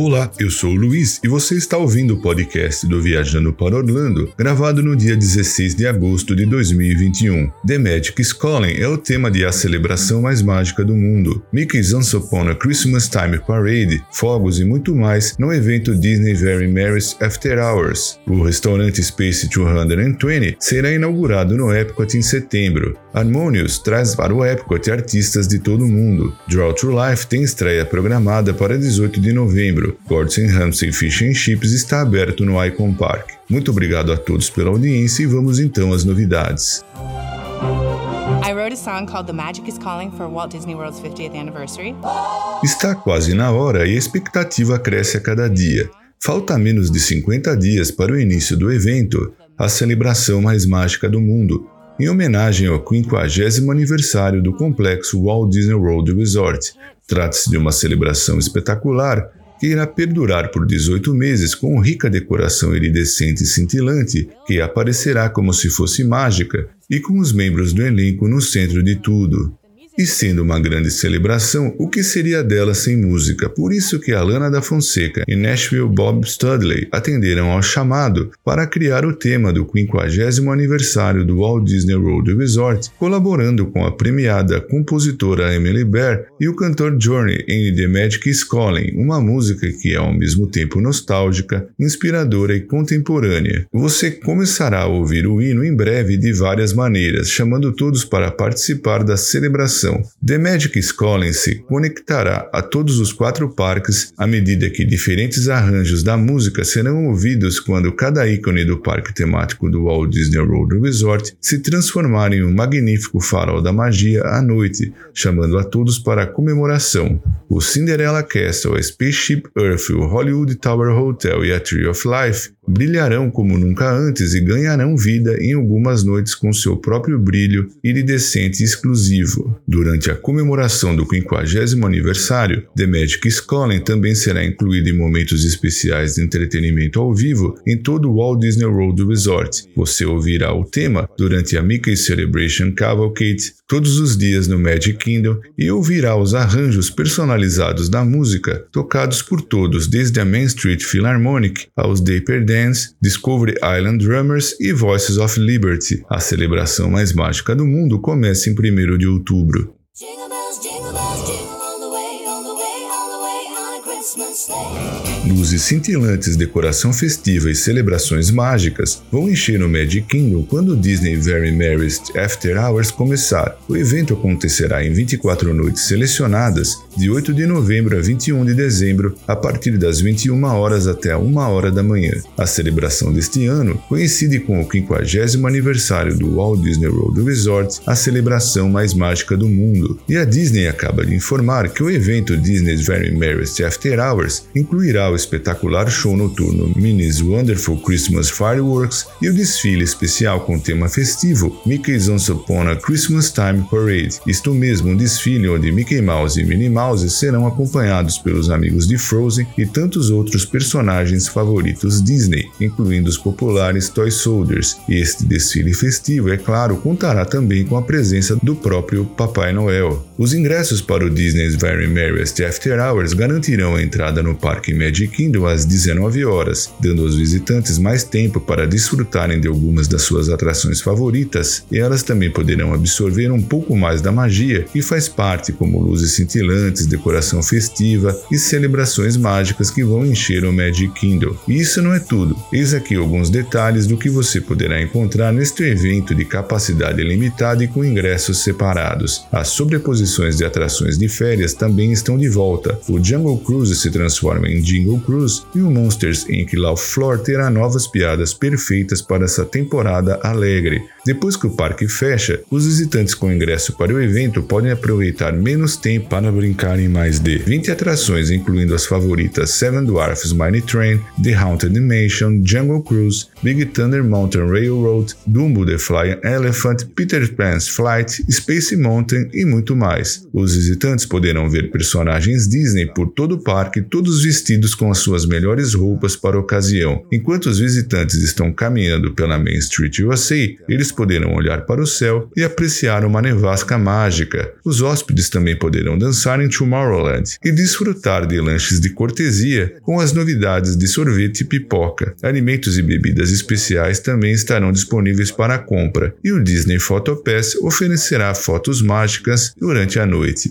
Olá, eu sou o Luiz e você está ouvindo o podcast do Viajando para Orlando, gravado no dia 16 de agosto de 2021. The Magic Calling é o tema de A Celebração Mais Mágica do Mundo. Mickey's Once Upon a Christmas Time Parade, fogos e muito mais no evento Disney Very Merry's After Hours. O restaurante Space 220 será inaugurado no Epcot em setembro. Harmonious traz para o Epcot artistas de todo o mundo. Draw to Life tem estreia programada para 18 de novembro. Gordon Ramsay Fish and Chips está aberto no Icon Park. Muito obrigado a todos pela audiência e vamos então às novidades. I wrote a song called The Magic is Calling for Walt Disney World's 50th anniversary. Está quase na hora e a expectativa cresce a cada dia. Falta menos de 50 dias para o início do evento, a celebração mais mágica do mundo, em homenagem ao 50 aniversário do complexo Walt Disney World Resort. Trata-se de uma celebração espetacular que irá perdurar por 18 meses com rica decoração iridescente e cintilante, que aparecerá como se fosse mágica, e com os membros do elenco no centro de tudo. E sendo uma grande celebração, o que seria dela sem música? Por isso que Alana da Fonseca e Nashville Bob Studley atenderam ao chamado para criar o tema do 50 aniversário do Walt Disney World Resort, colaborando com a premiada compositora Emily Bear e o cantor Journey em The Magic is Calling, uma música que é ao mesmo tempo nostálgica, inspiradora e contemporânea. Você começará a ouvir o hino em breve de várias maneiras, chamando todos para participar da celebração The Magic Calling se conectará a todos os quatro parques à medida que diferentes arranjos da música serão ouvidos quando cada ícone do parque temático do Walt Disney World Resort se transformar em um magnífico farol da magia à noite, chamando a todos para a comemoração. O Cinderella Castle, a Spaceship Earth, o Hollywood Tower Hotel e a Tree of Life brilharão como nunca antes e ganharão vida em algumas noites com seu próprio brilho iridescente e exclusivo. Durante a comemoração do 50 aniversário, The Magic Calling também será incluído em momentos especiais de entretenimento ao vivo em todo o Walt Disney World Resort. Você ouvirá o tema durante a Mickey Celebration Cavalcade todos os dias no Magic Kingdom e ouvirá os arranjos personalizados da música tocados por todos, desde a Main Street Philharmonic aos Dapper Dance, Discovery Island Drummers e Voices of Liberty. A celebração mais mágica do mundo começa em 1 de outubro. Jingle bells, jingle bells, jingle Luzes cintilantes, decoração festiva e celebrações mágicas vão encher o Magic Kingdom quando o Disney Very Merriest After Hours começar. O evento acontecerá em 24 noites selecionadas, de 8 de novembro a 21 de dezembro, a partir das 21 horas até a 1 hora da manhã. A celebração deste ano coincide com o 50 aniversário do Walt Disney World Resort, a celebração mais mágica do mundo. E a Disney acaba de informar que o evento Disney's Very Merriest After Hours incluirá o espetacular show noturno Minnie's Wonderful Christmas Fireworks e o desfile especial com tema festivo Mickey's Once Upon a Christmas Time Parade. Isto mesmo, um desfile onde Mickey Mouse e Minnie Mouse serão acompanhados pelos amigos de Frozen e tantos outros personagens favoritos Disney, incluindo os populares Toy Soldiers. Este desfile festivo, é claro, contará também com a presença do próprio Papai Noel. Os ingressos para o Disney's Very Merriest After Hours garantirão a entrada no Parque Magic Kingdom às 19 horas, dando aos visitantes mais tempo para desfrutarem de algumas das suas atrações favoritas, e elas também poderão absorver um pouco mais da magia que faz parte, como luzes cintilantes, decoração festiva e celebrações mágicas que vão encher o Magic Kingdom. E isso não é tudo. Eis aqui alguns detalhes do que você poderá encontrar neste evento de capacidade limitada e com ingressos separados. As sobreposições de atrações de férias também estão de volta. O Jungle Cruise se transforma em Jingle Cruise e o Monsters Inc. Love Floor terá novas piadas perfeitas para essa temporada alegre. Depois que o parque fecha, os visitantes com ingresso para o evento podem aproveitar menos tempo para brincar em mais de 20 atrações, incluindo as favoritas Seven Dwarfs Mine Train, The Haunted Mansion, Jungle Cruise, Big Thunder Mountain Railroad, Dumbo the Flying Elephant, Peter Pan's Flight, Space Mountain e muito mais. Os visitantes poderão ver personagens Disney por todo o parque, todos vestidos com as suas melhores roupas para a ocasião. Enquanto os visitantes estão caminhando pela Main Street USA, eles poderão olhar para o céu e apreciar uma nevasca mágica. Os hóspedes também poderão dançar em Tomorrowland e desfrutar de lanches de cortesia com as novidades de sorvete e pipoca. Alimentos e bebidas especiais também estarão disponíveis para compra e o Disney Photo Pass oferecerá fotos mágicas durante a noite.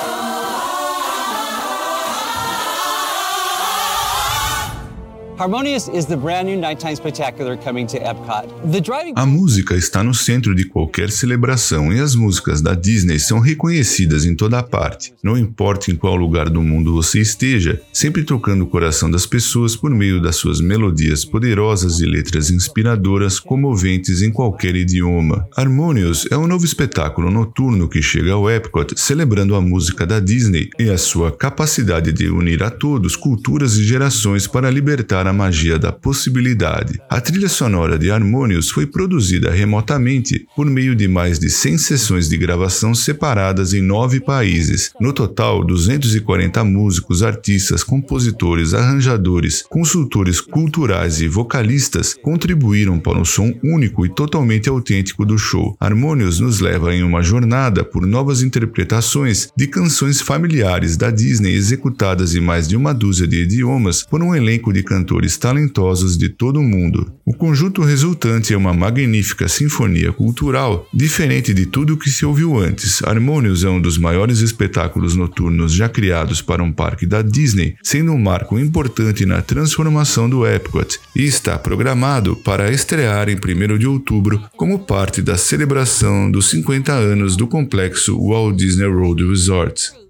A música está no centro de qualquer celebração e as músicas da Disney são reconhecidas em toda parte. Não importa em qual lugar do mundo você esteja, sempre tocando o coração das pessoas por meio das suas melodias poderosas e letras inspiradoras comoventes em qualquer idioma. Harmonious é um novo espetáculo noturno que chega ao Epcot celebrando a música da Disney e a sua capacidade de unir a todos culturas e gerações para libertar a magia da possibilidade. A trilha sonora de Harmonious foi produzida remotamente por meio de mais de 100 sessões de gravação separadas em nove países. No total, 240 músicos, artistas, compositores, arranjadores, consultores culturais e vocalistas contribuíram para um som único e totalmente autêntico do show. Harmonious nos leva em uma jornada por novas interpretações de canções familiares da Disney executadas em mais de uma dúzia de idiomas por um elenco de cantores cantores talentosos de todo o mundo. O conjunto resultante é uma magnífica sinfonia cultural, diferente de tudo o que se ouviu antes. Harmonious é um dos maiores espetáculos noturnos já criados para um parque da Disney, sendo um marco importante na transformação do Epcot e está programado para estrear em 1 de outubro como parte da celebração dos 50 anos do complexo Walt Disney World Resort.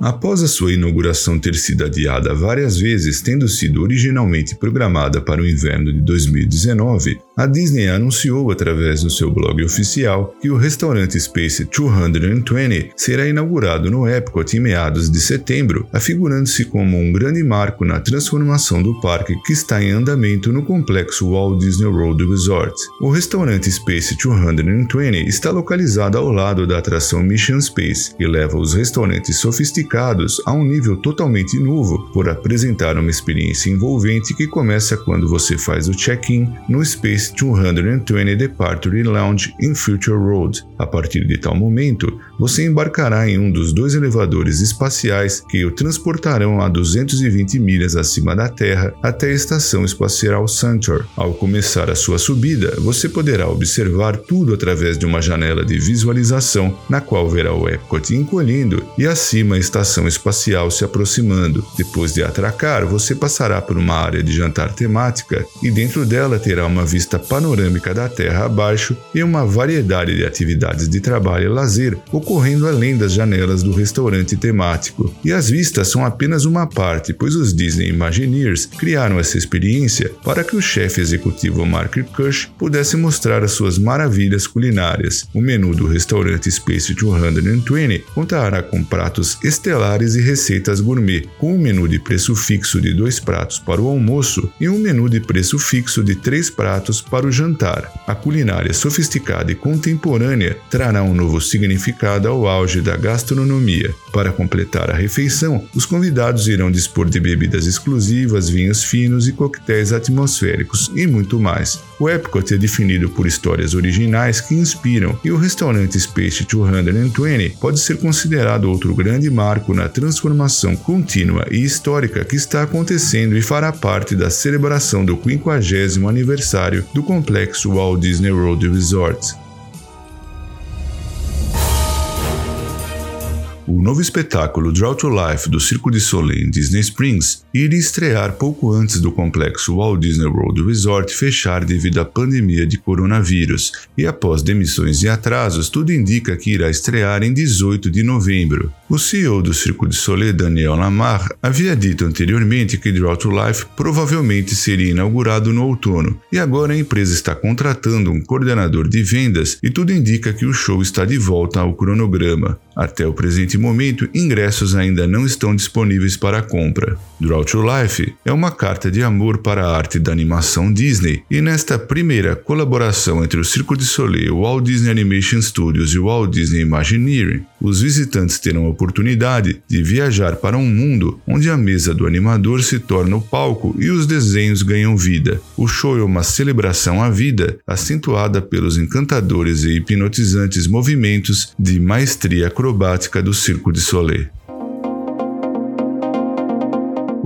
Após a sua inauguração ter sido adiada várias vezes, tendo sido originalmente programada para o inverno de 2019, a Disney anunciou através do seu blog oficial que o restaurante Space 220 será inaugurado no Epcot em meados de setembro, afigurando-se como um grande marco na transformação do parque que está em andamento no complexo Walt Disney World Resort. O restaurante Space 220 está localizado ao lado da atração Mission Space e leva os restaurantes sofisticados a um nível totalmente novo por apresentar uma experiência envolvente que começa quando você faz o check-in no Space 220 Departure Lounge em Future Road. A partir de tal momento, você embarcará em um dos dois elevadores espaciais que o transportarão a 220 milhas acima da Terra até a Estação Espacial Centaur. Ao começar a sua subida, você poderá observar tudo através de uma janela de visualização, na qual verá o Epcot encolhendo e acima a Estação Espacial se aproximando. Depois de atracar, você passará por uma área de jantar temática e dentro dela terá uma vista panorâmica da Terra abaixo e uma variedade de atividades de trabalho e lazer ocorrendo além das janelas do restaurante temático. E as vistas são apenas uma parte, pois os Disney Imagineers criaram essa experiência para que o chefe executivo Mark Kush pudesse mostrar as suas maravilhas culinárias. O menu do restaurante Space 220 contará com pratos estelares e receitas gourmet, com um menu de preço fixo de dois pratos para o almoço e um menu de preço fixo de três pratos para o jantar. A culinária sofisticada e contemporânea trará um novo significado ao auge da gastronomia. Para completar a refeição, os convidados irão dispor de bebidas exclusivas, vinhos finos e coquetéis atmosféricos e muito mais. O Epcot é definido por histórias originais que inspiram, e o restaurante Space 220 pode ser considerado outro grande marco na transformação contínua e histórica que está acontecendo e fará parte da celebração do 50 aniversário do complexo Walt Disney World Resort. O novo espetáculo Draw to Life do Circo de Soleil em Disney Springs iria estrear pouco antes do complexo Walt Disney World Resort fechar devido à pandemia de coronavírus, e após demissões e atrasos, tudo indica que irá estrear em 18 de novembro. O CEO do Circo de Soleil, Daniel Lamar, havia dito anteriormente que Draw to Life provavelmente seria inaugurado no outono, e agora a empresa está contratando um coordenador de vendas e tudo indica que o show está de volta ao cronograma. Até o presente momento, ingressos ainda não estão disponíveis para compra. Draw to Life é uma carta de amor para a arte da animação Disney, e nesta primeira colaboração entre o Circo de Soleil, o Walt Disney Animation Studios e o Walt Disney Imagineering, os visitantes terão a oportunidade de viajar para um mundo onde a mesa do animador se torna o palco e os desenhos ganham vida. O show é uma celebração à vida, acentuada pelos encantadores e hipnotizantes movimentos de maestria acrobática do Circo de Soleil.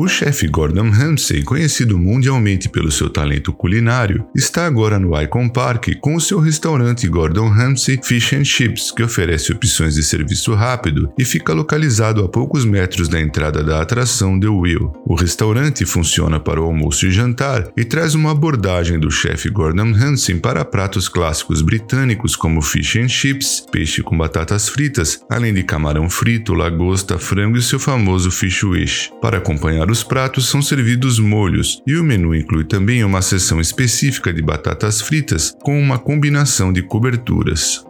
O chefe Gordon Ramsay, conhecido mundialmente pelo seu talento culinário, está agora no Icon Park com o seu restaurante Gordon Ramsay Fish and Chips, que oferece opções de serviço rápido e fica localizado a poucos metros da entrada da atração The Wheel. O restaurante funciona para o almoço e jantar e traz uma abordagem do chefe Gordon Ramsay para pratos clássicos britânicos como fish and chips, peixe com batatas fritas, além de camarão frito, lagosta, frango e seu famoso fish wish. Para acompanhar os pratos são servidos molhos, e o menu inclui também uma seção específica de batatas fritas com uma combinação de coberturas.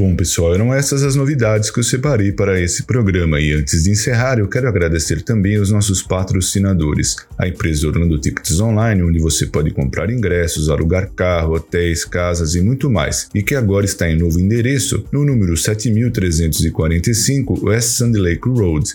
Bom, pessoal, eram essas as novidades que eu separei para esse programa. E antes de encerrar, eu quero agradecer também aos nossos patrocinadores, a empresa Orlando Tickets Online, onde você pode comprar ingressos, alugar carro, hotéis, casas e muito mais, e que agora está em novo endereço no número 7345 West Sand Lake Road